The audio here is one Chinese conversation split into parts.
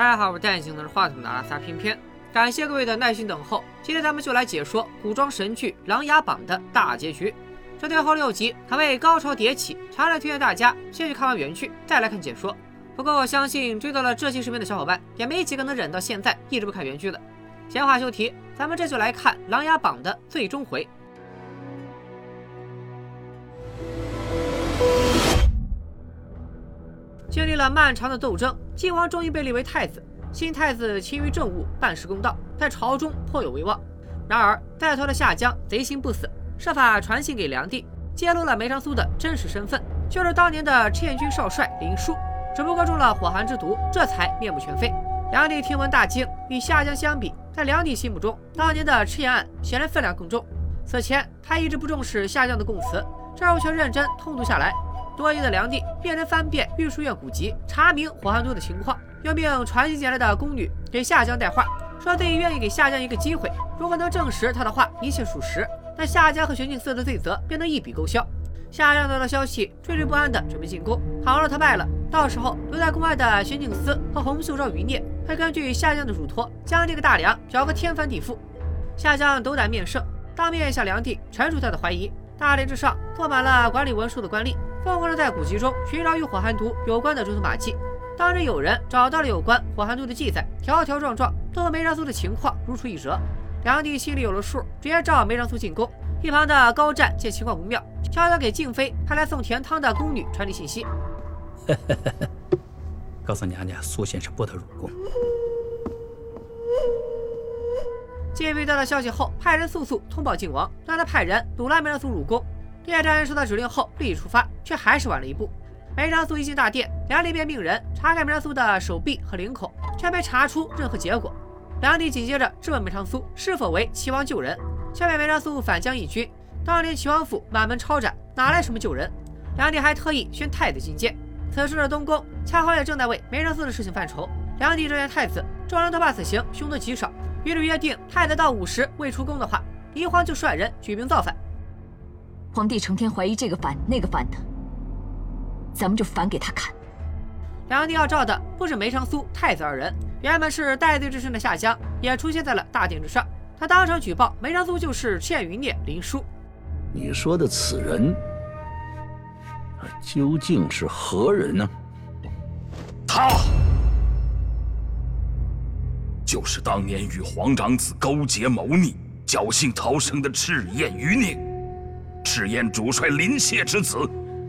大家好，我是戴眼镜拿着话筒的阿萨偏偏，感谢各位的耐心等候。今天咱们就来解说古装神剧《琅琊榜》的大结局。这最后六集可谓高潮迭起，强烈推荐大家先去看完原剧，再来看解说。不过我相信追到了这期视频的小伙伴，也没几个能忍到现在一直不看原剧的。闲话休提，咱们这就来看《琅琊榜》的最终回。经历了漫长的斗争，晋王终于被立为太子。新太子勤于政务，办事公道，在朝中颇有威望。然而，带头的夏江贼心不死，设法传信给梁帝，揭露了梅长苏的真实身份，就是当年的赤焰军少帅林殊。只不过中了火寒之毒，这才面目全非。梁帝听闻大惊，与夏江相比，在梁帝心目中，当年的赤焰案显然分量更重。此前他一直不重视夏江的供词，这儿却认真通读下来。多疑的梁帝便人翻遍御书院古籍，查明火寒都的情况，又命传信进来的宫女给夏江带话，说自己愿意给夏江一个机会，如果能证实他的话一切属实，那夏江和玄镜司的罪责便能一笔勾销。夏江得到消息，惴惴不安地准备进宫。倘若他败了，到时候留在宫外的玄镜司和洪秀昭余孽会根据夏江的嘱托，将这个大梁搅个天翻地覆。夏江斗胆面圣，当面向梁帝陈述他的怀疑。大殿之上坐满了管理文书的官吏。疯狂地在古籍中寻找与火寒毒有关的蛛丝马迹。当真有人找到了有关火寒毒的记载，条条状状都和梅长苏的情况如出一辙。梁帝心里有了数，直接召梅长苏进宫。一旁的高湛见情况不妙，悄悄给静妃派来送甜汤的宫女传递信息：“ 告诉娘娘，苏先生不得入宫。”静妃得到消息后，派人速速通报靖王，让他派人阻拦梅长苏入宫。列战收到指令后立即出发，却还是晚了一步。梅长苏一进大殿，梁帝便命人查看梅长苏的手臂和领口，却没查出任何结果。梁帝紧接着质问梅长苏是否为齐王救人，却被梅长苏反将一军。当年齐王府满门抄斩，哪来什么救人？梁帝还特意宣太子觐见。此时的东宫恰好也正在为梅长苏的事情犯愁。梁帝召见太子，众人都怕此行凶多吉少，于是约定太子到午时未出宫的话，离皇就率人举兵造反。皇帝成天怀疑这个反那个反的，咱们就反给他看。梁帝要召的不是梅长苏、太子二人，原本是戴罪之身的夏江也出现在了大殿之上。他当场举报梅长苏就是赤焰余孽林殊。你说的此人，他究竟是何人呢？他就是当年与皇长子勾结谋逆、侥幸逃生的赤焰余孽。赤焰主帅林谢之子，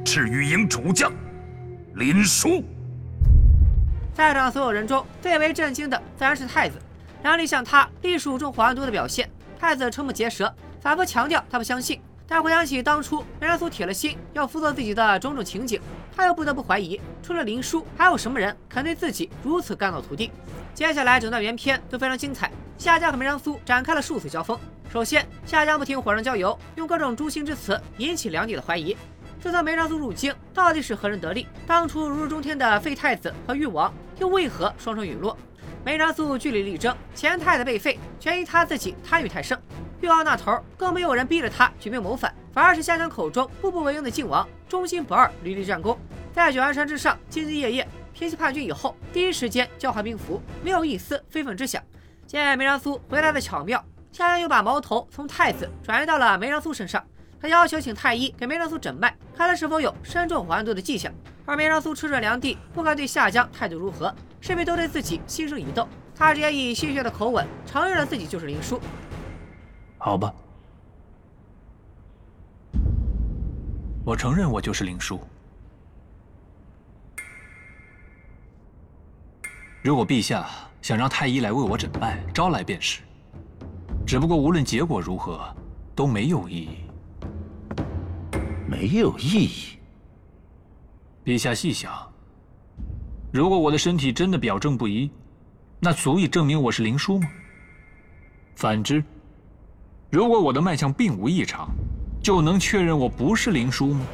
赤羽营主将林殊。在场所有人中最为震惊的自然是太子。梁帝向他隶属中火寒毒的表现，太子瞠目结舌，反复强调他不相信。但回想起当初梅长苏铁了心要辅佐自己的种种情景，他又不得不怀疑，除了林殊，还有什么人肯对自己如此肝脑涂地？接下来整段原片都非常精彩，夏江和梅长苏展开了数次交锋。首先，夏江不听火上浇油，用各种诛心之词引起梁帝的怀疑。自从梅长苏入京，到底是何人得利？当初如日中天的废太子和誉王，又为何双双陨落？梅长苏据理力争，前太子被废，全因他自己贪欲太盛。誉王那头更没有人逼着他举兵谋反，反而是夏江口中步步为营的靖王，忠心不二，屡屡战功，在九安山之上兢兢业业，平息叛军以后，第一时间交还兵符，没有一丝非分之想。见梅长苏回来的巧妙。夏江又把矛头从太子转移到了梅长苏身上，他要求请太医给梅长苏诊脉，看他是否有身中火寒毒的迹象。而梅长苏吃准良地，不管对夏江态度如何，势必都对自己心生疑窦。他直接以戏谑的口吻承认了自己就是林殊。好吧，我承认我就是林殊。如果陛下想让太医来为我诊脉，招来便是。只不过无论结果如何，都没有意义。没有意义。陛下细想，如果我的身体真的表证不一，那足以证明我是灵枢吗？反之，如果我的脉象并无异常，就能确认我不是灵枢吗？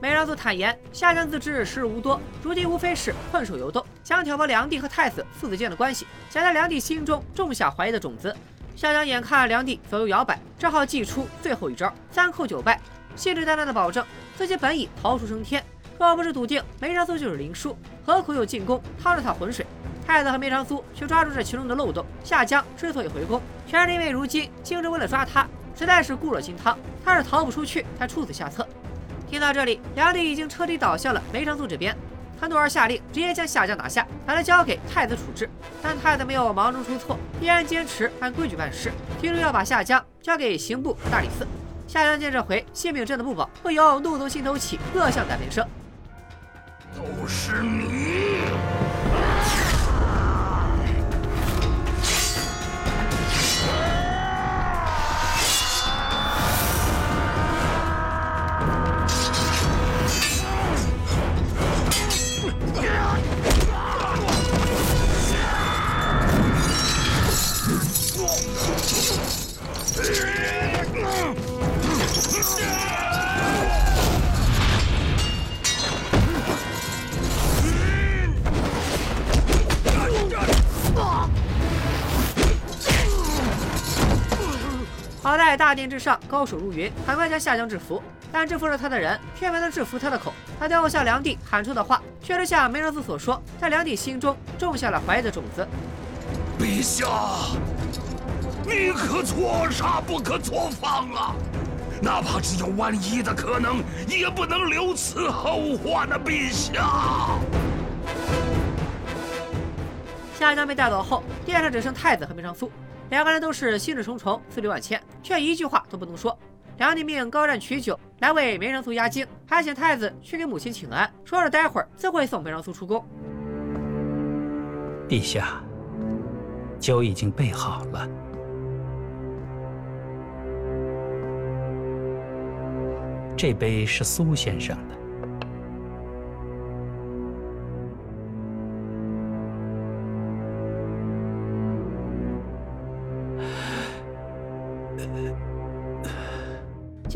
梅长苏坦言，夏江自知时日无多，如今无非是困兽犹斗，想挑拨梁帝和太子父子间的关系，想在梁帝心中种下怀疑的种子。夏江眼看梁帝左右摇摆，只好祭出最后一招三叩九拜，信誓旦旦地保证自己本已逃出升天。若不是笃定梅长苏就是林殊，何苦又进宫趟着他浑水？太子和梅长苏却抓住这其中的漏洞。夏江之所以回宫，全是因为如今京师为了抓他，实在是固若金汤，他是逃不出去，才出此下策。听到这里，梁帝已经彻底倒向了梅长苏这边。他怒而下令，直接将夏江拿下，把他交给太子处置。但太子没有忙中出错，依然坚持按规矩办事，提出要把夏江交给刑部大理寺。夏江见这回性命真的不保，不由怒从心头起，恶向胆边生。都是你！上高手如云，很快将夏江制服。但制服了他的人却没能制服他的口。他最后向梁帝喊出的话，确实像梅长苏所说，在梁帝心中种下了怀疑的种子。陛下，你可错杀不可错放啊！哪怕只有万一的可能，也不能留此后患啊！陛下。夏江被带走后，殿上只剩太子和梅长苏。两个人都是心事重重，思虑万千，却一句话都不能说。梁帝命高湛取酒来为梅长苏压惊，还请太子去给母亲请安，说着待会儿自会送梅长苏出宫。陛下，酒已经备好了，这杯是苏先生的。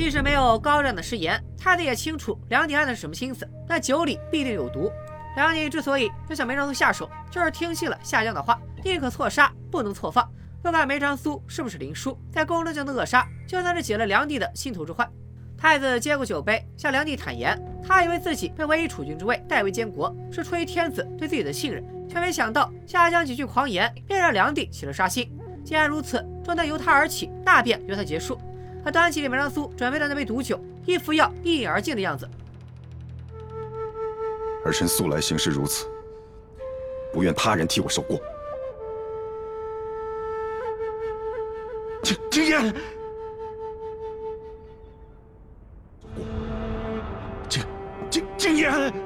即使没有高湛的誓言，太子也清楚梁帝安的是什么心思。那酒里必定有毒。梁帝之所以要向梅长苏下手，就是听信了夏江的话，宁可错杀，不能错放。不管梅长苏是不是林殊，在宫中将他扼杀，就算是解了梁帝的心头之患。太子接过酒杯，向梁帝坦言，他以为自己被委以储君之位，代为监国，是出于天子对自己的信任，却没想到夏江几句狂言，便让梁帝起了杀心。既然如此，重担由他而起，大便由他结束。他端起给梅长苏准备的那杯毒酒，一副要一饮而尽的样子。儿臣素来行事如此，不愿他人替我受过。经经言，经经经言。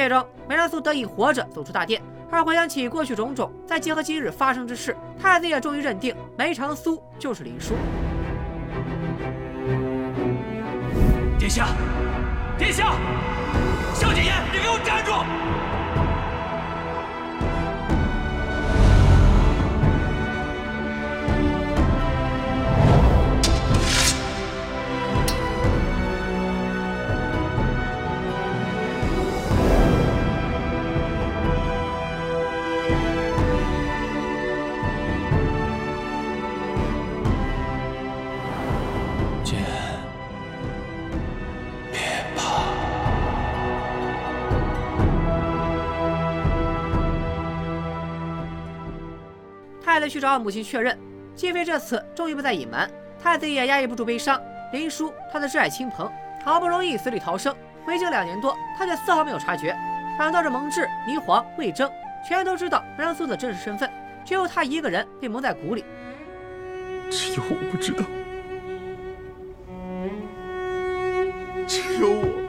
最终，梅长苏得以活着走出大殿。而回想起过去种种，再结合今日发生之事，太子也终于认定梅长苏就是林殊。殿下，殿下，萧景琰，你给我站住！去找母亲确认，继妃这次终于不再隐瞒，太子也压抑不住悲伤。林殊，他的挚爱亲朋，好不容易死里逃生，回京两年多，他却丝毫没有察觉。反倒是蒙挚、霓凰、魏征，全都知道梅长苏的真实身份，只有他一个人被蒙在鼓里。只有我不知道，只有我。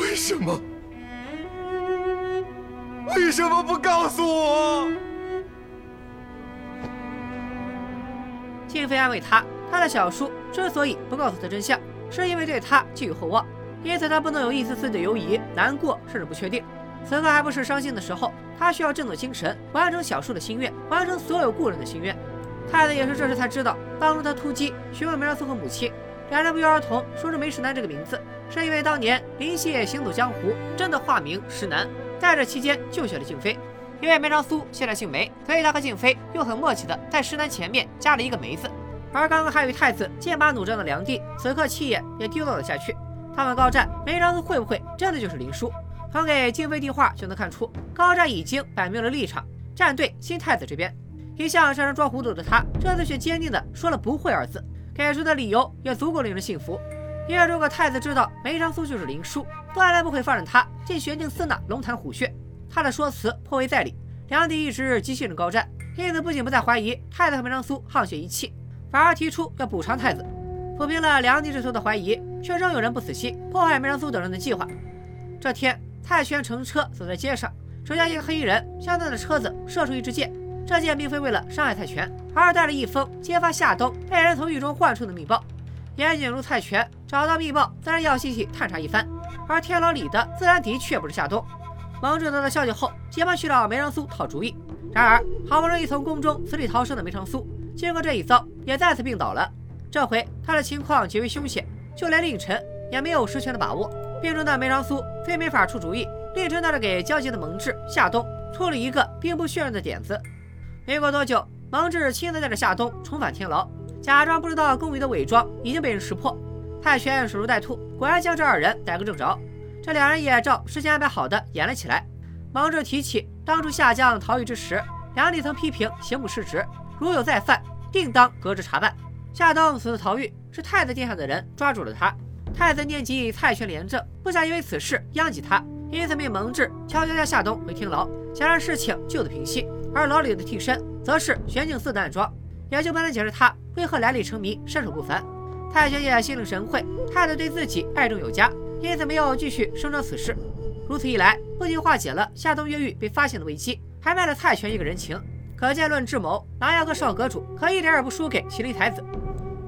为什么？为什么不告诉我？静妃安慰他，他的小叔之所以不告诉他真相，是因为对他寄予厚望，因此他不能有一丝丝的犹疑、难过，甚至不确定。此刻还不是伤心的时候，他需要振作精神，完成小叔的心愿，完成所有故人的心愿。太子也是这时才知道，当初他突击询问梅长苏和母亲，两人不约而同说出梅石南这个名字，是因为当年林夕也行走江湖，真的化名石南，在这期间救下了静妃。因为梅长苏现在姓梅，所以他和静妃又很默契的在石楠前面加了一个梅字。而刚刚还与太子剑拔弩张的梁帝，此刻气焰也低落了下去。他问高湛梅长苏会不会真的就是林殊？从给静妃递话就能看出，高湛已经摆明了立场，站队新太子这边。一向擅长装糊涂的他，这次却坚定的说了不会二字，给出的理由也足够令人信服。因为如果太子知道梅长苏就是林殊，断然不会放任他进玄镜寺那龙潭虎穴。他的说辞颇为在理。梁帝一直极信任高湛，因此不仅不再怀疑太子和梅长苏沆瀣一气，反而提出要补偿太子。抚平了梁帝之头的怀疑，却仍有人不死心，破坏梅长苏等人的计划。这天，泰拳乘车走在街上，只见一个黑衣人向他的车子射出一支箭。这箭并非为了伤害泰拳，而是带着一封揭发夏冬被人从狱中唤出的密报。严谨如泰拳，找到密报自然要细细探查一番。而天牢里的自然的确不是夏冬。蒙挚得到消息后，急忙去找梅长苏讨主意。然而，好不容易从宫中死里逃生的梅长苏，经过这一遭，也再次病倒了。这回他的情况极为凶险，就连令臣也没有十全的把握。病中的梅长苏非没法出主意，令臣倒是给焦急的蒙挚、夏冬出了一个兵不血刃的点子。没过多久，蒙挚亲自带着夏冬重返天牢，假装不知道宫女的伪装已经被人识破。蔡玄守株待兔，果然将这二人逮个正着。这两人也照事先安排好的演了起来。蒙挚提起当初下江逃狱之时，梁帝曾批评刑部失职，如有再犯，定当革职查办。夏冬此次逃狱，是太子殿下的人抓住了他。太子念及蔡玄廉政，不想因为此事殃及他，因此命蒙挚悄悄将夏冬回天牢，想让事情就此平息。而牢里的替身，则是玄镜寺的暗桩，也就不能解释他为何来历成谜、身手不凡。太玄也心领神会，太子对自己爱重有加，因此没有继续声张此事。如此一来，不仅化解了夏冬越狱被发现的危机，还卖了蔡玄一个人情。可见论智谋，狼牙阁少阁主可一点也不输给麒麟才子。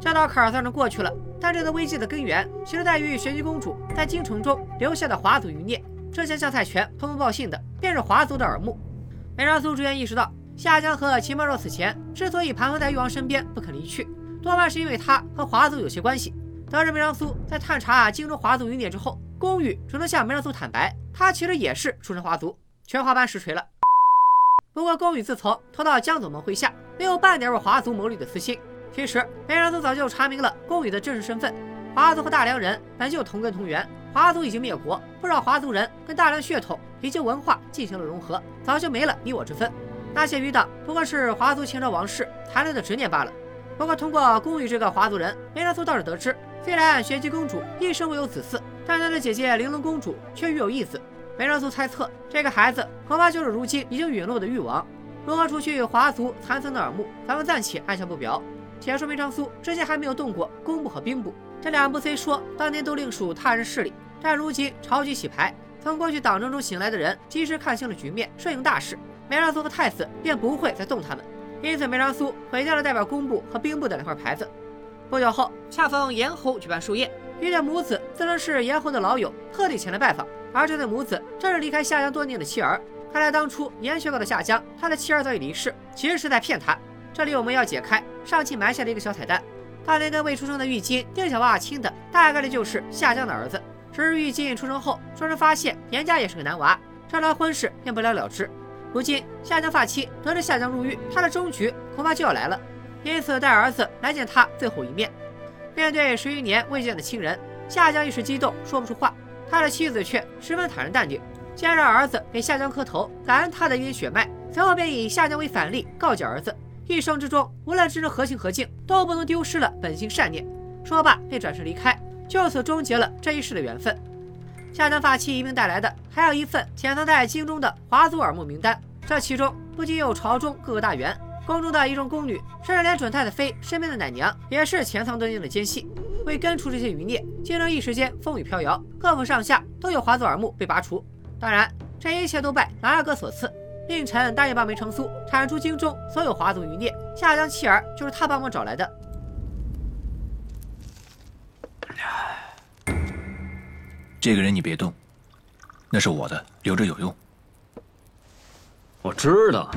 这道坎算是过去了，但这个危机的根源，其实在于玄机公主在京城中留下的华族余孽。之前向蔡玄通风报信的，便是华族的耳目。梅长苏逐渐意识到，夏江和秦茂若此前之所以盘桓在誉王身边不肯离去，多半是因为他和华族有些关系。得知梅长苏在探查京中华族余孽之后，宫羽只能向梅长苏坦白，他其实也是出身华族，全华班实锤了。不过，宫羽自从投到江左盟麾下，没有半点为华族谋利的私心。其实，梅长苏早就查明了宫羽的真实身份，华族和大梁人本就同根同源。华族已经灭国，不少华族人跟大梁血统以及文化进行了融合，早就没了你我之分。那些余党不过是华族前朝王室残留的执念罢了。不过通过宫羽这个华族人，梅长苏倒是得知，虽然玄机公主一生未有子嗣，但她的姐姐玲珑公主却育有一子。梅长苏猜测，这个孩子恐怕就是如今已经陨落的誉王。如何除去华族残存的耳目，咱们暂且按下不表。且说梅长苏之前还没有动过工部和兵部。这两部虽说当年都另属他人势力，但如今朝局洗牌，从过去党争中醒来的人及时看清了局面，顺应大势，梅长苏和太子便不会再动他们。因此，梅长苏毁掉了代表工部和兵部的两块牌子。不久后，恰逢严侯举办寿宴，一对母子自称是严侯的老友，特地前来拜访。而这对母子正是离开夏江多年的妻儿。看来当初严学告的夏江，他的妻儿早已离世，其实是在骗他。这里我们要解开上期埋下的一个小彩蛋。当年跟未出生的玉金丁小娃亲的，大概率就是夏江的儿子。只是玉金出生后，众人发现严家也是个男娃，这桩婚事便不了了之。如今夏江发妻得知夏江入狱，他的终局恐怕就要来了，因此带儿子来见他最后一面。面对十余年未见的亲人，夏江一时激动说不出话，他的妻子却十分坦然淡定，先让儿子给夏江磕头，感恩他的一点血脉，随后便以夏江为反例告诫儿子。一生之中，无论之人何情何境，都不能丢失了本心善念。说罢，便转身离开，就此终结了这一世的缘分。夏江发妻一并带来的，还有一份潜藏在京中的华族耳目名单。这其中不仅有朝中各个大员、宫中的一众宫女，甚至连准太子妃身边的奶娘，也是潜藏多年的奸细。为根除这些余孽，京城一时间风雨飘摇，各府上下都有华族耳目被拔除。当然，这一切都拜琅琊阁所赐。令臣答应帮梅长苏铲除京中所有华族余孽，夏江妻儿就是他帮忙找来的。这个人你别动，那是我的，留着有用。我知道，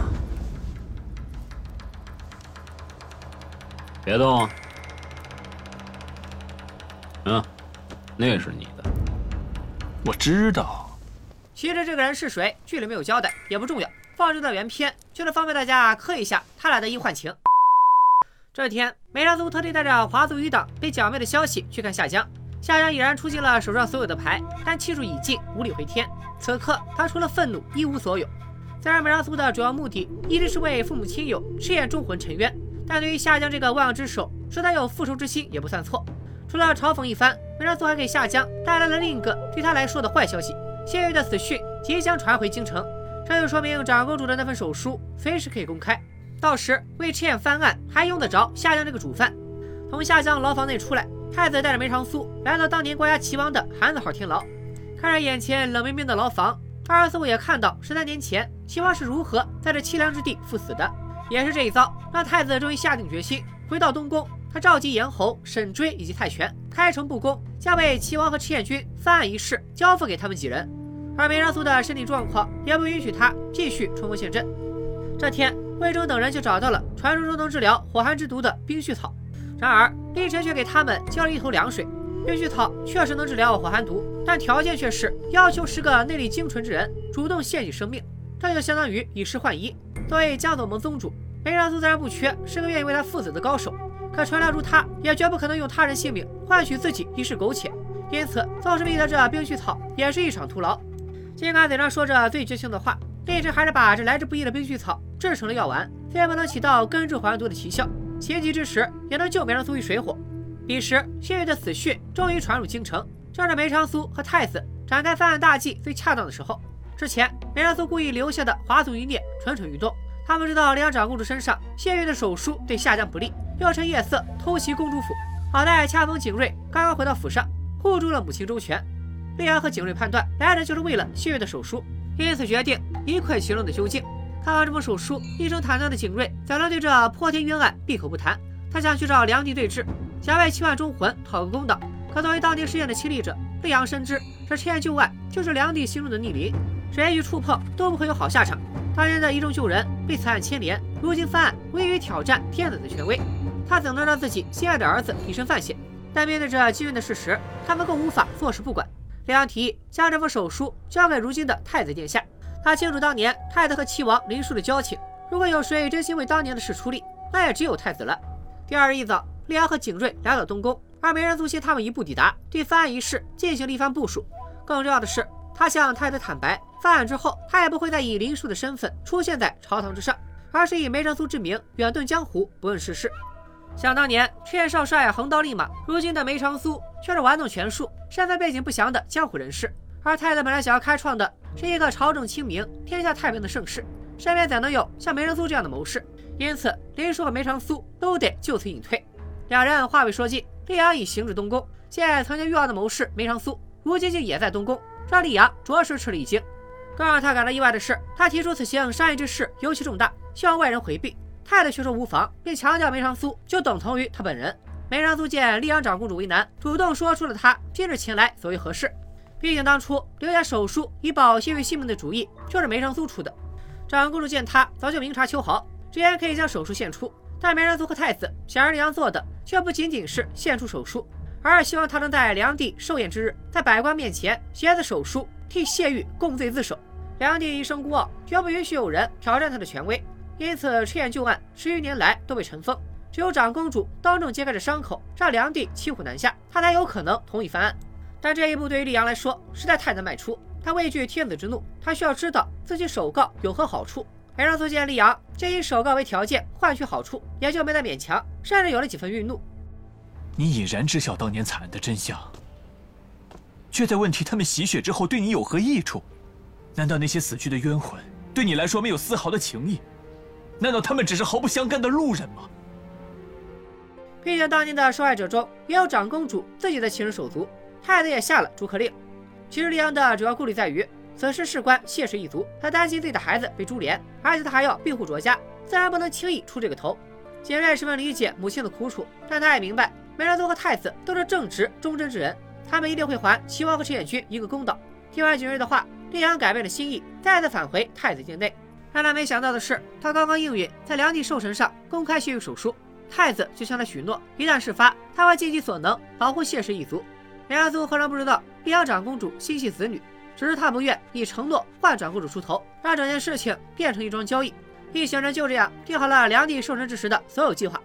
别动。嗯，那是你的。我知道。其实这个人是谁，剧里没有交代，也不重要。放这段原片，就是方便大家磕一下他俩的医患情。这天，梅长苏特地带着华族余党被剿灭的消息去看夏江。夏江已然出尽了手上所有的牌，但气数已尽，无力回天。此刻他除了愤怒一无所有。虽然梅长苏的主要目的一直是为父母亲友赤焰忠魂沉冤，但对于夏江这个万恶之首，说他有复仇之心也不算错。除了嘲讽一番，梅长苏还给夏江带来了另一个对他来说的坏消息：谢玉的死讯即将传回京城。这就说明长公主的那份手书随时可以公开，到时为赤焰翻案还用得着夏江这个主犯。从夏江牢房内出来。太子带着梅长苏来到当年国家齐王的韩子号天牢，看着眼前冷冰冰的牢房，二似乎也看到十三年前齐王是如何在这凄凉之地赴死的。也是这一遭，让太子终于下定决心回到东宫。他召集严侯、沈追以及太权，开诚布公，将为齐王和赤焰军翻案一事交付给他们几人。而梅长苏的身体状况也不允许他继续冲锋陷阵。这天，魏征等人就找到了传说中能治疗火寒之毒的冰絮草。然而，李晨却给他们浇了一头凉水。冰絮草确实能治疗火寒毒，但条件却是要求十个内力精纯之人主动献祭生命，这就相当于以十换一。作为江左盟宗主，梅长苏自然不缺是个愿意为他赴死的高手，可传疗如他，也绝不可能用他人性命换取自己一世苟且。因此，纵使觅得这冰絮草，也是一场徒劳。尽管嘴上说着最绝情的话，李晨还是把这来之不易的冰絮草制成了药丸，虽然不能起到根治火寒毒的奇效。情急之时，也能救梅长苏于水火。彼时，谢玉的死讯终于传入京城，正是梅长苏和太子展开翻案大计最恰当的时候。之前，梅长苏故意留下的华族余孽蠢蠢欲动，他们知道丽阳长公主身上谢玉的手书对夏江不利，又趁夜色偷袭公主府。好在恰逢景睿刚刚回到府上，护住了母亲周全。丽阳和景睿判断来人就是为了谢玉的手书，因此决定一窥其中的究竟。看完这封手书，一声坦荡的景睿怎能对这破天冤案闭口不谈？他想去找梁帝对质，想为七万忠魂讨个公道。可作为当年事件的亲历者，厉阳深知这赤焰旧案就是梁帝心中的逆鳞，谁去触碰都不会有好下场。当年的一众旧人被此案牵连，如今翻案无异于挑战天子的权威，他怎能让自己心爱的儿子以身犯险？但面对这惊人的事实，他们更无法坐视不管。厉阳提议将这封手书交给如今的太子殿下。他清楚当年太子和齐王林殊的交情，如果有谁真心为当年的事出力，那也只有太子了。第二日一早，李阳和景睿来到东宫，而梅人祖先他们一步抵达，对翻案一事进行了一番部署。更重要的是，他向太子坦白，翻案之后，他也不会再以林殊的身份出现在朝堂之上，而是以梅长苏之名远遁江湖，不问世事。想当年，劝少帅横刀立马，如今的梅长苏却是玩弄权术，身份背景不详的江湖人士。而太子本来想要开创的。是一个朝政清明、天下太平的盛世，身边怎能有像梅长苏这样的谋士？因此，林殊和梅长苏都得就此隐退。两人话未说尽，厉阳已行至东宫，见曾经遇到的谋士梅长苏，如今竟也在东宫，让厉阳着实吃了一惊。更让他感到意外的是，他提出此行商议之事尤其重大，希望外人回避。太子却说无妨，并强调梅长苏就等同于他本人。梅长苏见厉阳长公主为难，主动说出了他今日前来所为何事。毕竟当初留下手书以保谢玉性命的主意就是梅长苏出的。长公主见他早就明察秋毫，直言可以将手书献出。但梅长苏和太子想让良做的却不仅仅是献出手书，而是希望他能在梁帝寿宴之日，在百官面前携子手书替谢玉供罪自首。梁帝一生孤傲，绝不允许有人挑战他的权威，因此赤焰旧案十余年来都被尘封。只有长公主当众揭开这伤口，让梁帝骑虎难下，他才有可能同意翻案。但这一步对于李阳来说实在太难迈出。他畏惧天子之怒，他需要知道自己首告有何好处。而让苏见李阳借以首告为条件换取好处，也就没再勉强，甚至有了几分愠怒。你已然知晓当年惨案的真相，却在问题他们洗血之后对你有何益处？难道那些死去的冤魂对你来说没有丝毫的情谊？难道他们只是毫不相干的路人吗？毕竟当年的受害者中也有长公主自己的亲人手足。太子也下了逐客令。其实李阳的主要顾虑在于，此事事关谢氏一族，他担心自己的孩子被株连，而且他还要庇护卓家，自然不能轻易出这个头。景睿十分理解母亲的苦楚，但他也明白梅长苏和太子都是正直忠贞之人，他们一定会还齐王和赤焰军一个公道。听完景睿的话，李阳改变了心意，再次返回太子境内。让他没想到的是，他刚刚应允在梁帝寿辰上公开谢玉手书，太子就向他许诺，一旦事发，他会尽其所能保护谢氏一族。梅长苏何尝不知道丽阳长公主心系子女，只是他不愿以承诺换长公主出头，让整件事情变成一桩交易。一行人就这样定好了梁帝寿辰之时的所有计划。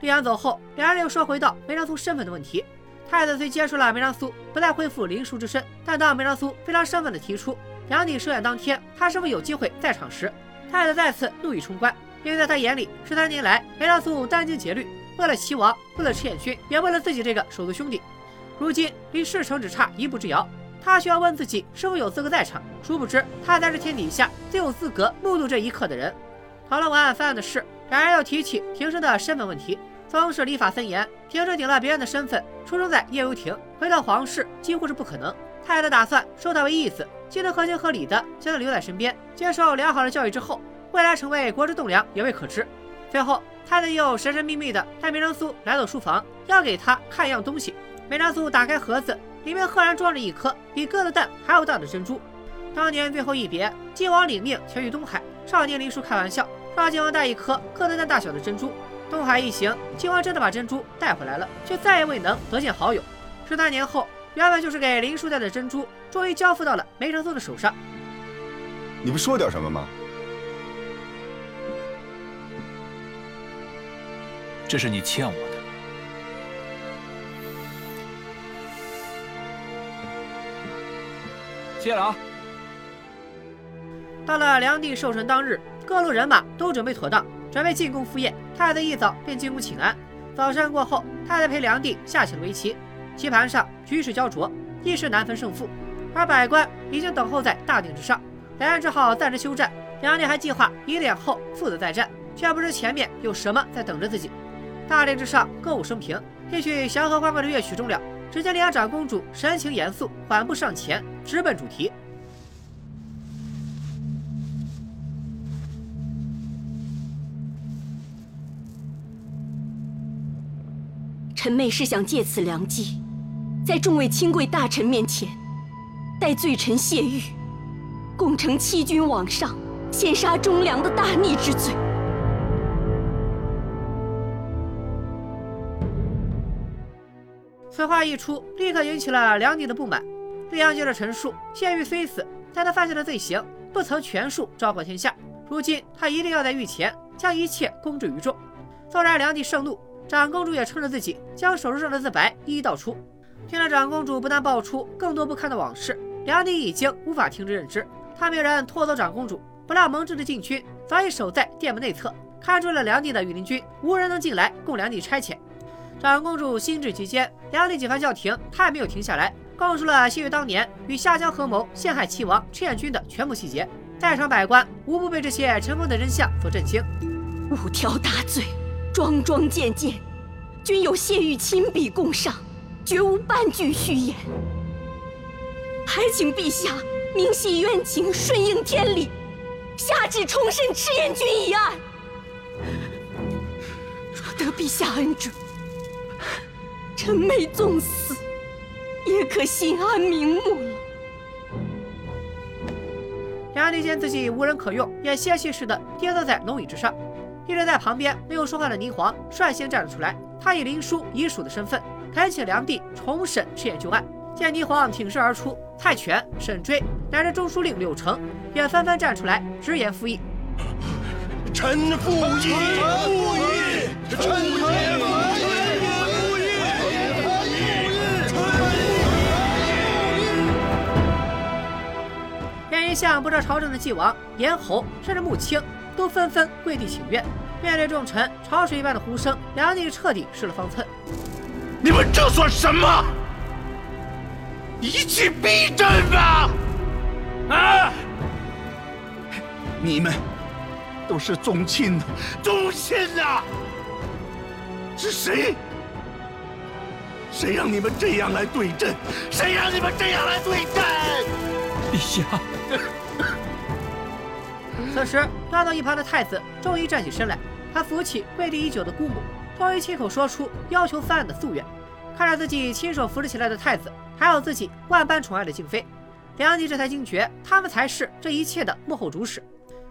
丽阳走后，两人又说回到梅长苏身份的问题。太子虽接受了梅长苏不再恢复灵书之身，但当梅长苏非常生分地提出梁帝寿宴当天他是否有机会在场时，太子再次怒意冲冠，因为在他眼里十三年来梅长苏殚精竭虑，为了齐王，为了赤焰军，也为了自己这个手足兄弟。如今离事成只差一步之遥，他需要问自己是否有资格在场。殊不知他才是天底下最有资格目睹这一刻的人。讨论完犯案的事，两人又提起庭生的身份问题。宗室礼法森严，庭生顶了别人的身份，出生在夜游亭，回到皇室几乎是不可能。太子打算收他为义子，既能合情合理的将他留在身边，接受良好的教育之后，未来成为国之栋梁也未可知。最后，太子又神神秘秘的带梅长苏来到书房，要给他看一样东西。梅长苏打开盒子，里面赫然装着一颗比鸽子蛋还要大的珍珠。当年最后一别，晋王领命前去东海，少年林叔开玩笑，让晋王带一颗鸽子蛋大小的珍珠。东海一行，晋王真的把珍珠带回来了，却再也未能得见好友。十三年后，原本就是给林叔带的珍珠，终于交付到了梅长苏的手上。你不说点什么吗？这是你欠我的。谢了啊！到了梁帝寿辰当日，各路人马都准备妥当。准备进宫赴宴，太子一早便进宫请安。早膳过后，太子陪梁帝下起了围棋，棋盘上局势焦灼，一时难分胜负。而百官已经等候在大殿之上，两人只好暂时休战。梁帝还计划一两后父子再战，却不知前面有什么在等着自己。大殿之上歌舞升平，一曲祥和欢快的乐曲终了，只见两长公主神情严肃，缓步上前，直奔主题。臣妹是想借此良机，在众位亲贵大臣面前，代罪臣谢玉，共承欺君罔上、陷杀忠良的大逆之罪。此话一出，立刻引起了梁帝的不满。丽阳接着陈述：谢玉虽死，但他犯下的罪行不曾全数昭告天下。如今他一定要在御前将一切公之于众。纵然梁帝盛怒。长公主也撑着自己，将手术上的自白一一道出。听了长公主不但爆出更多不堪的往事，梁帝已经无法停止认知。他命人拖走长公主，不料蒙挚的禁军早已守在殿门内侧，看出了梁帝的御林军无人能进来供梁帝差遣。长公主心智极坚，梁帝几番叫停，她也没有停下来，供述了谢玉当年与夏江合谋陷害齐王赤焰军的全部细节。在场百官无不被这些尘封的真相所震惊。五条大罪。桩桩件件，均有谢玉亲笔供上，绝无半句虚言。还请陛下明晰冤情，顺应天理，下旨重审赤焰军一案。若得陛下恩准，臣妹纵死，也可心安瞑目了。梁帝见自己无人可用，也歇息似的跌坐在龙椅之上。一直在旁边没有说话的霓凰率先站了出来，他以林叔遗属的身份恳请梁帝重审赤焰旧案。见霓凰挺身而出，蔡权、沈追乃至中书令柳成也纷纷站出来直言附议。臣附议，臣附议，臣附议，一向不知朝政的纪王、严侯，甚至穆青。都纷纷跪地请愿，面对众臣潮水一般的呼声，梁帝彻底失了方寸。你们这算什么？一气逼朕吧！啊！你们都是宗亲，宗亲啊！是谁？谁让你们这样来对朕？谁让你们这样来对朕？陛下。此时，端坐一旁的太子终于站起身来，他扶起跪地已久的姑母，终于亲口说出要求翻案的夙愿。看着自己亲手扶持起来的太子，还有自己万般宠爱的静妃，梁帝这才惊觉，他们才是这一切的幕后主使。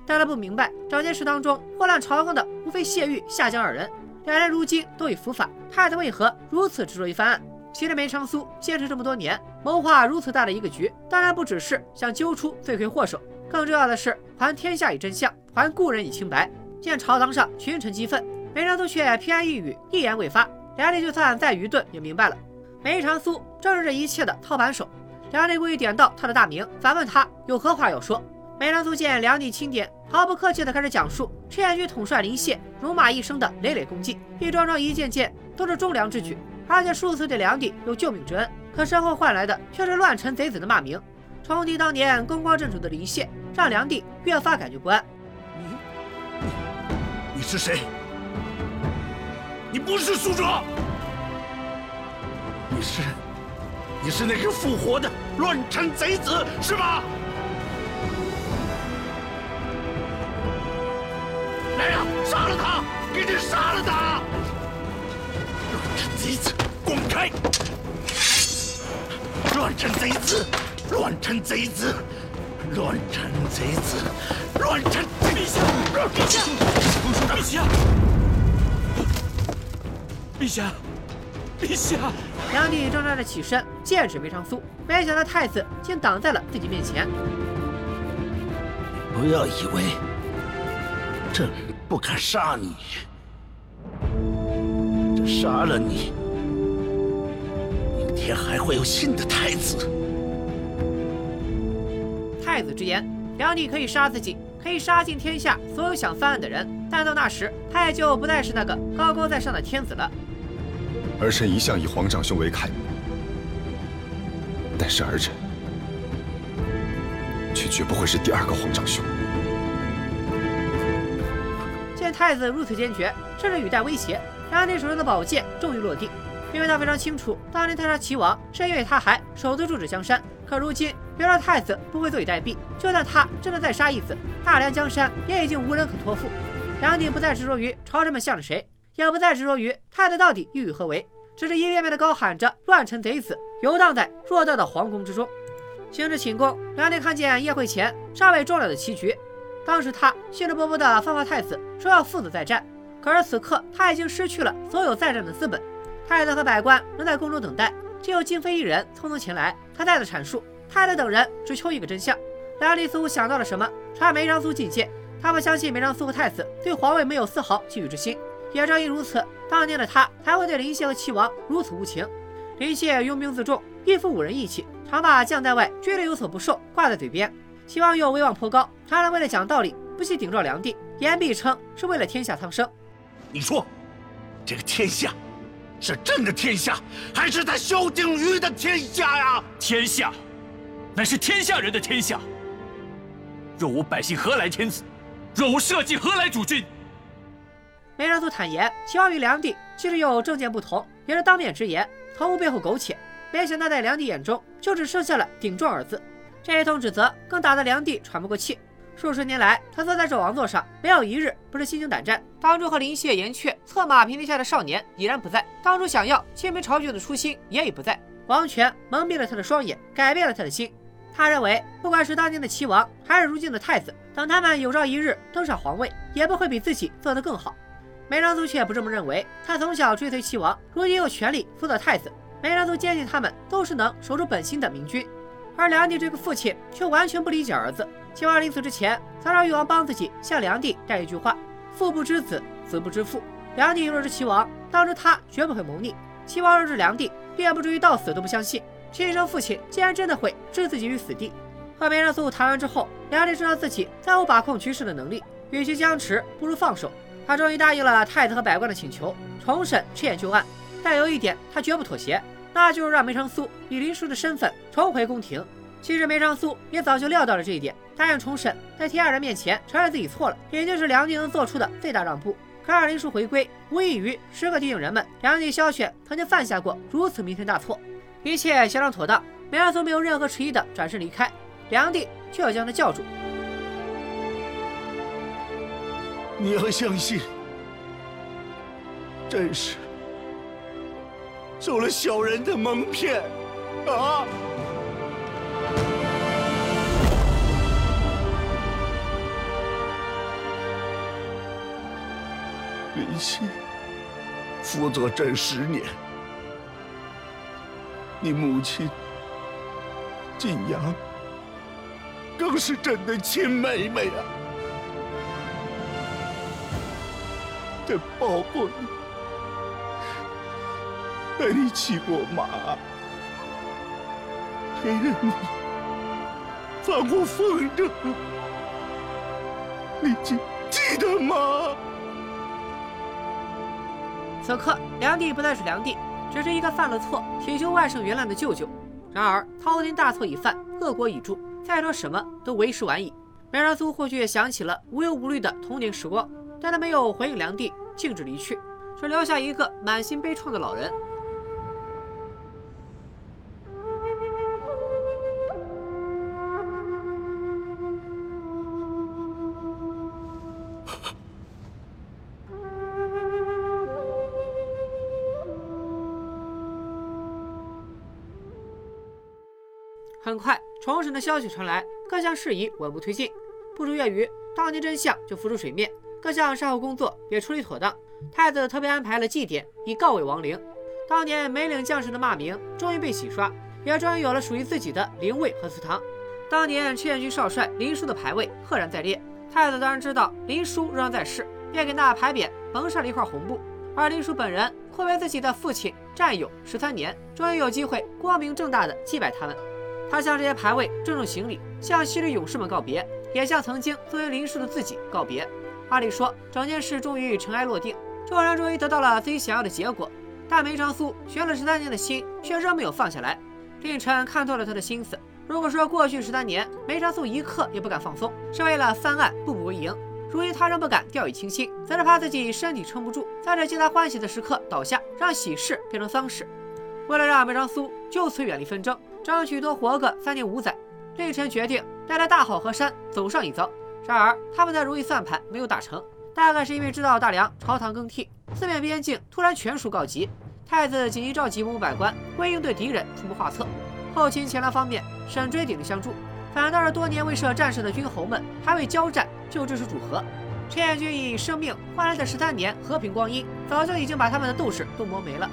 但他不明白，整件事当中祸乱朝纲的，无非谢玉、夏江二人，两人如今都已伏法，太子为何如此执着于翻案？其实梅长苏坚持这么多年，谋划如此大的一个局，当然不只是想揪出罪魁祸首，更重要的是还天下以真相，还故人以清白。见朝堂上群臣激愤，梅长苏却偏安一隅，一言未发。梁帝就算再愚钝，也明白了，梅长苏正是这一切的操盘手。梁帝故意点到他的大名，反问他有何话要说。梅长苏见梁帝钦点，毫不客气地开始讲述赤焰军统帅林谢戎马一生的累累功绩，一桩桩一件件都是忠良之举，而且数次对梁帝有救命之恩。可身后换来的却是乱臣贼子的骂名，重提当年功光震主的林谢，让梁帝越发感觉不安。你你是谁？你不是苏哲，你是，你是那个复活的乱臣贼子，是吗？来人，杀了他！给你杀了他！贼子，滚开！乱臣贼子，乱臣贼子，乱臣贼子，乱臣！陛下，陛下，陛下，陛下，陛下！梁帝挣扎着起身，剑指梅长苏，没想到太子竟挡在了自己面前。不要以为朕不敢杀你，杀了你，明天还会有新的太子。太子之言，梁帝可以杀自己，可以杀尽天下所有想翻案的人，但到那时，他也就不再是那个高高在上的天子了。儿臣一向以皇长兄为楷模，但是儿臣却绝不会是第二个皇长兄。见太子如此坚决，甚至语带威胁，梁帝手中的宝剑终于落地，因为他非常清楚，当年他杀齐王是因为他还守得住这江山，可如今别说太子不会坐以待毙，就算他真的再杀一子，大梁江山也已经无人可托付。梁帝不再执着于朝臣们向着谁。也不再执着于太子到底意欲何为，只是一遍遍的高喊着“乱臣贼子”，游荡在偌大的皇宫之中。行至寝宫，梁帝看见宴会前尚未终了的棋局，当时他兴致勃勃地放话太子说要父子再战，可是此刻他已经失去了所有再战的资本。太子和百官仍在宫中等待，只有静妃一人匆匆前来。他再次阐述，太子等人只求一个真相。梁帝似乎想到了什么，传梅长苏觐见。他不相信梅长苏和太子对皇位没有丝毫觊觎之心。也正因如此，当年的他才会对林谢和齐王如此无情。林谢拥兵自重，一副武人义气，常把将在外，军令有所不受挂在嘴边。齐王又威望颇高，常常为了讲道理，不惜顶撞梁帝，言必称是为了天下苍生。你说，这个天下是朕的天下，还是他萧景瑜的天下呀？天下，乃是天下人的天下。若无百姓，何来天子？若无社稷，何来主君？梅长苏坦言，齐王与梁帝即使有政见不同，也是当面直言，从无背后苟且。没想到在梁帝眼中，就只剩下了顶撞二字。这一通指责，更打得梁帝喘不过气。数十年来，他坐在这王座上，没有一日不是心惊胆战。当初和林谢、颜阙策马平天下的少年已然不在，当初想要清平朝局的初心也已不在。王权蒙蔽了他的双眼，改变了他的心。他认为，不管是当年的齐王，还是如今的太子，等他们有朝一日登上皇位，也不会比自己做得更好。梅长苏却不这么认为，他从小追随齐王，如今有权力辅佐太子。梅长苏坚信他们都是能守住本心的明君，而梁帝这个父亲却完全不理解儿子。齐王临死之前，曾让誉王帮自己向梁帝带一句话：“父不知子，子不知父。”梁帝若是齐王，当知他绝不会谋逆；齐王若是梁帝，便不至于到死都不相信亲生父亲竟然真的会置自己于死地。和梅长苏谈完之后，梁帝知道自己再无把控局势的能力，与其僵持，不如放手。他终于答应了太子和百官的请求，重审赤焰旧案。但有一点，他绝不妥协，那就是让梅长苏以林殊的身份重回宫廷。其实梅长苏也早就料到了这一点，答应重审，在天下人面前承认自己错了，也就是梁帝能做出的最大让步。可二林叔回归，无异于时刻提醒人们，梁帝萧雪曾经犯下过如此弥天大错。一切协商妥当，梅长苏没有任何迟疑的转身离开，梁帝却要将他叫住。你要相信，朕是受了小人的蒙骗，啊！林希辅佐朕十年，你母亲晋阳更是朕的亲妹妹啊！朕抱过你，带你骑过马，陪着你放过风筝，你记记得吗？此刻，梁帝不再是梁帝，只是一个犯了错、请求外甥原谅的舅舅。然而，滔天大错已犯，恶果已铸，再说什么都为时晚矣。梅长苏或许也想起了无忧无虑的童年时光，但他没有回应梁帝，径直离去，只留下一个满心悲怆的老人。很快，重审的消息传来，各项事宜稳步推进。不出月余，当年真相就浮出水面，各项善后工作也处理妥当。太子特别安排了祭典，以告慰亡灵。当年梅岭将士的骂名终于被洗刷，也终于有了属于自己的灵位和祠堂。当年赤焰军少帅林殊的牌位赫然在列。太子当然知道林殊仍然在世，便给那牌匾蒙上了一块红布。而林殊本人阔为自己的父亲战友十三年，终于有机会光明正大的祭拜他们。他向这些牌位郑重行礼，向昔日勇士们告别，也向曾经作为林殊的自己告别。按理说，整件事终于尘埃落定，众人终于得到了自己想要的结果。但梅长苏悬了十三年的心却仍没有放下来。令臣看透了他的心思。如果说过去十三年梅长苏一刻也不敢放松，是为了翻案步步为营，如今他仍不敢掉以轻心，则是怕自己身体撑不住，在这皆大欢喜的时刻倒下，让喜事变成丧事。为了让梅长苏就此远离纷争。争取多活个三年五载，令臣决定带着大好河山走上一遭。然而，他们的如意算盘没有打成，大概是因为知道大梁朝堂更替，四面边境突然全数告急，太子紧急召集文武百官，为应对敌人出谋划策。后勤前粮方面，沈追鼎力相助，反倒是多年未设战事的军侯们还未交战就支持主和。陈彦军以生命换来的十三年和平光阴，早就已经把他们的斗志都磨没了。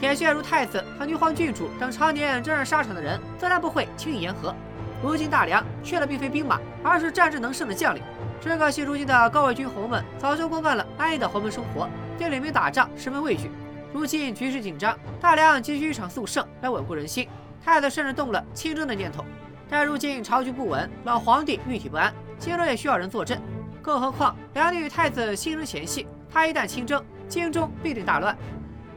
铁血如太子和女皇郡主等常年征战沙场的人，自然不会轻易言和。如今大梁缺的并非兵马，而是战争能胜的将领。只可惜如今的高位军侯们早就过惯了安逸的豪门生活，对领兵打仗十分畏惧。如今局势紧张，大梁急需一场速胜来稳固人心。太子甚至动了亲征的念头。但如今朝局不稳，老皇帝郁体不安，荆州也需要人坐镇。更何况梁帝与太子新争嫌隙，他一旦亲征，荆州必定大乱。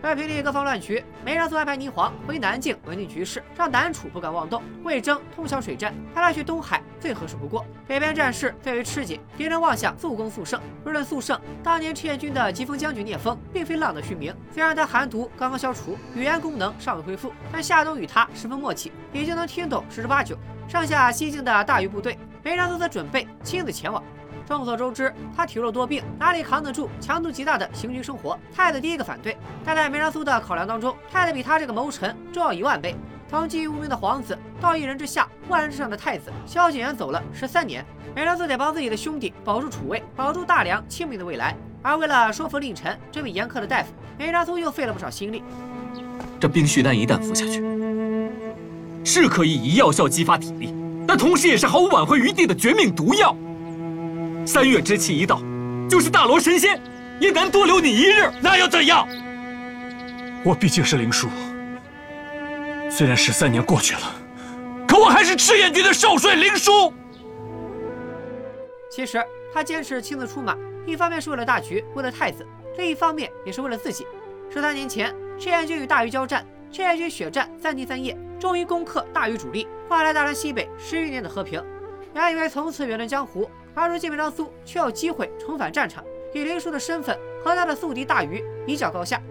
为平定各方乱局，梅长苏安排霓凰回南境稳定局势，让南楚不敢妄动。魏征通晓水战，派他去东海最合适不过。北边战事最为吃紧，敌人妄想速攻速胜。若论速胜，当年赤焰军的疾风将军聂风并非浪得虚名。虽然他寒毒刚刚消除，语言功能尚未恢复，但夏冬与他十分默契，已经能听懂十之八九。剩下西境的大余部队，梅长苏则准备亲自前往。众所周知，他体弱多病，哪里扛得住强度极大的行军生活？太子第一个反对，但在梅长苏的考量当中，太子比他这个谋臣重要一万倍。从寂无名的皇子到一人之下、万人之上的太子，萧景琰走了十三年，梅长苏得帮自己的兄弟保住储位，保住大梁清明的未来。而为了说服令臣这位严苛的大夫，梅长苏又费了不少心力。这冰絮丹一旦服下去，是可以以药效激发体力，但同时也是毫无挽回余地的绝命毒药。三月之期一到，就是大罗神仙也难多留你一日。那又怎样？我毕竟是灵叔，虽然十三年过去了，可我还是赤焰军的少帅灵叔。其实他坚持亲自出马，一方面是为了大局，为了太子；另一方面也是为了自己。十三年前，赤焰军与大禹交战，赤焰军血战三天三夜，终于攻克大禹主力，换来大梁西北十余年的和平。原以为从此远遁江湖。而如今梅长苏却有机会重返战场，以林殊的身份和他的宿敌大禹一较高下。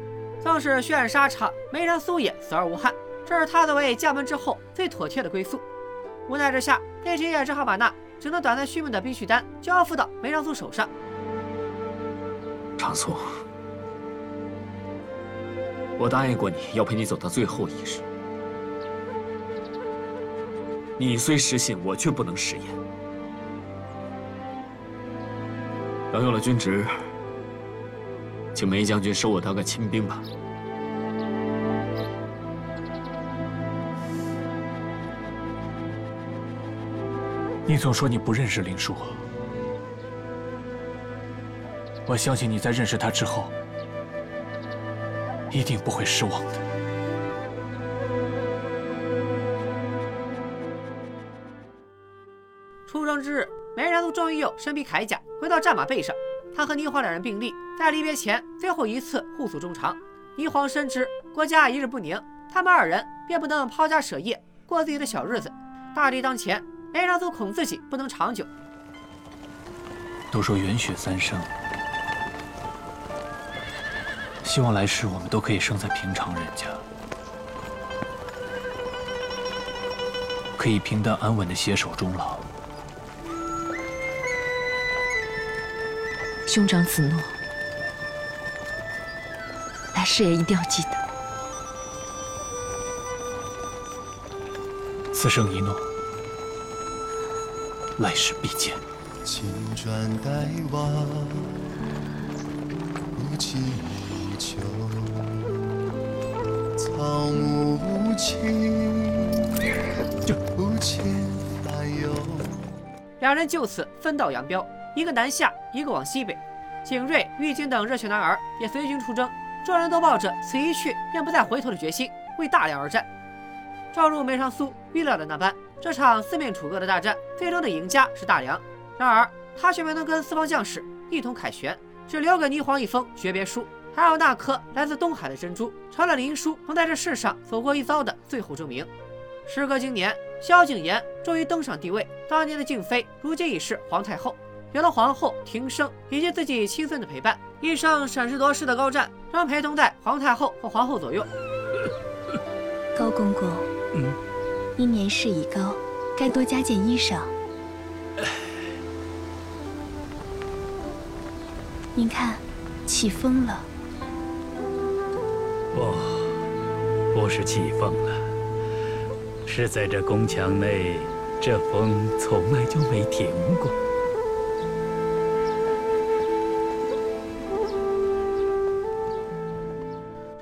纵使血染沙场，梅长苏也死而无憾。这是他作为将门之后最妥帖的归宿。无奈之下，内臣也只好把那只能短暂续命的冰续丹交付到梅长苏手上。长苏，我答应过你要陪你走到最后一日。你虽实信，我却不能食言。等有了军职，请梅将军收我当个亲兵吧。你总说你不认识林叔。我相信你在认识他之后。一定不会失望的。出征之日，梅兰路终于有身披铠甲。回到战马背上。他和霓凰两人并立，在离别前最后一次互诉衷肠。霓凰深知国家一日不宁，他们二人便不能抛家舍业过自己的小日子。大敌当前，梅长苏恐自己不能长久。都说圆雪三生，希望来世我们都可以生在平常人家，可以平淡安稳的携手终老。兄长子诺，来世也一定要记得。此生一诺，来世必见。青砖黛瓦，不及一秋。草木无情，不见烦忧。两人就此分道扬镳。一个南下，一个往西北。景睿、玉京等热血男儿也随军出征，众人都抱着此一去便不再回头的决心，为大梁而战。正如梅长苏预料的那般，这场四面楚歌的大战，最终的赢家是大梁。然而他却没能跟四方将士一同凯旋，只留给霓凰一封诀别书，还有那颗来自东海的珍珠，成了林殊能在这世上走过一遭的最后证明。时隔经年，萧景琰终于登上帝位，当年的静妃如今已是皇太后。有了皇后、庭生以及自己亲孙的陪伴，一生审时度势的高湛仍陪同在皇太后和皇后左右。高公公，嗯，您年事已高，该多加件衣裳。您看，起风了。不，不是起风了，是在这宫墙内，这风从来就没停过。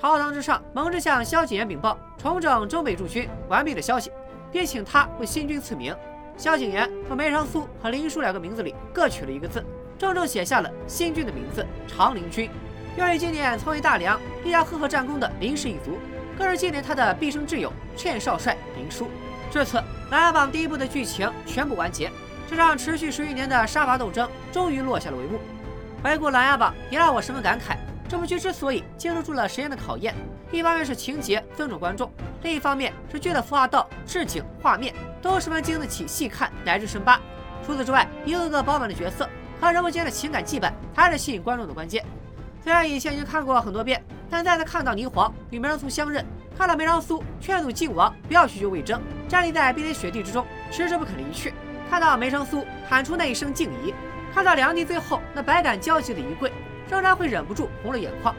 朝堂之上，蒙之向萧景琰禀报重整中北驻军完毕的消息，并请他为新军赐名。萧景琰从梅长苏和林殊两个名字里各取了一个字，郑重写下了新军的名字——长林军。愿意纪念曾为大梁立下赫赫战功的林氏一族，更是纪念他的毕生挚友劝少帅林殊。至此，《琅琊榜》第一部的剧情全部完结，这场持续十余年的杀伐斗争终于落下了帷幕。回顾《琅琊榜》，也让我十分感慨。这部剧之所以经受住了时间的考验，一方面是情节尊重观众，另一方面是剧的服化道、置景、画面都十分经得起细看乃至深扒。除此之外，一个个饱满的角色和人物间的情感羁绊，才是吸引观众的关键。虽然以前已经看过很多遍，但再次看到霓凰与梅长苏相认，看到梅长苏劝阻靖王不要去救魏征，站立在冰天雪地之中迟迟不肯离去，看到梅长苏喊出那一声敬仪，看到梁帝最后那百感交集的一跪。仍然会忍不住红了眼眶。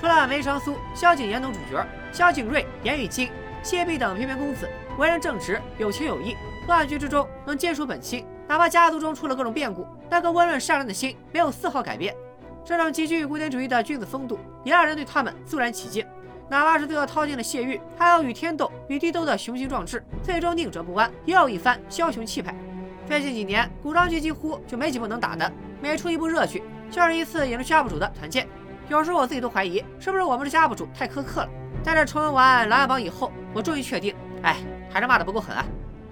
除了梅长苏、萧景琰等主角，萧景睿、颜玉京、谢弼等翩翩公子，为人正直，有情有义，乱局之中能坚守本心，哪怕家族中出了各种变故，那颗温润善良的心没有丝毫改变。这种极具古典主义的君子风度，也让人对他们肃然起敬。哪怕是最后掏尽了谢玉，还有与天斗、与地斗的雄心壮志，最终宁折不弯，也有一番枭雄气派。最近几年，古装剧几乎就没几部能打的，每出一部热剧。就是一次引流 UP 主的团建，有时候我自己都怀疑是不是我们这些 UP 主太苛刻了。在这重温完《琅琊榜》以后，我终于确定，哎，还是骂的不够狠啊！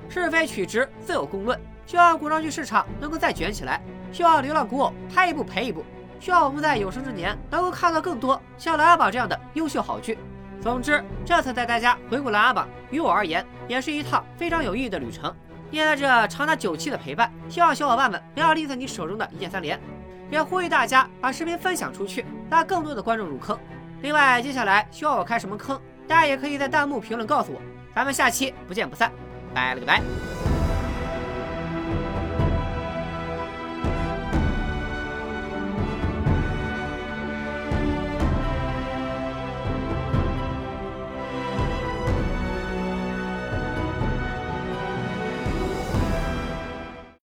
是非曲直自有公论，希望古装剧市场能够再卷起来，希望流浪古偶拍一部赔一部，希望我们在有生之年能够看到更多像《琅琊榜》这样的优秀好剧。总之，这次带大家回顾《琅琊榜》，于我而言也是一趟非常有意义的旅程。念在这长达九期的陪伴，希望小伙伴们不要吝啬你手中的一键三连。也呼吁大家把视频分享出去，拉更多的观众入坑。另外，接下来需要我开什么坑，大家也可以在弹幕评论告诉我。咱们下期不见不散，拜了个拜。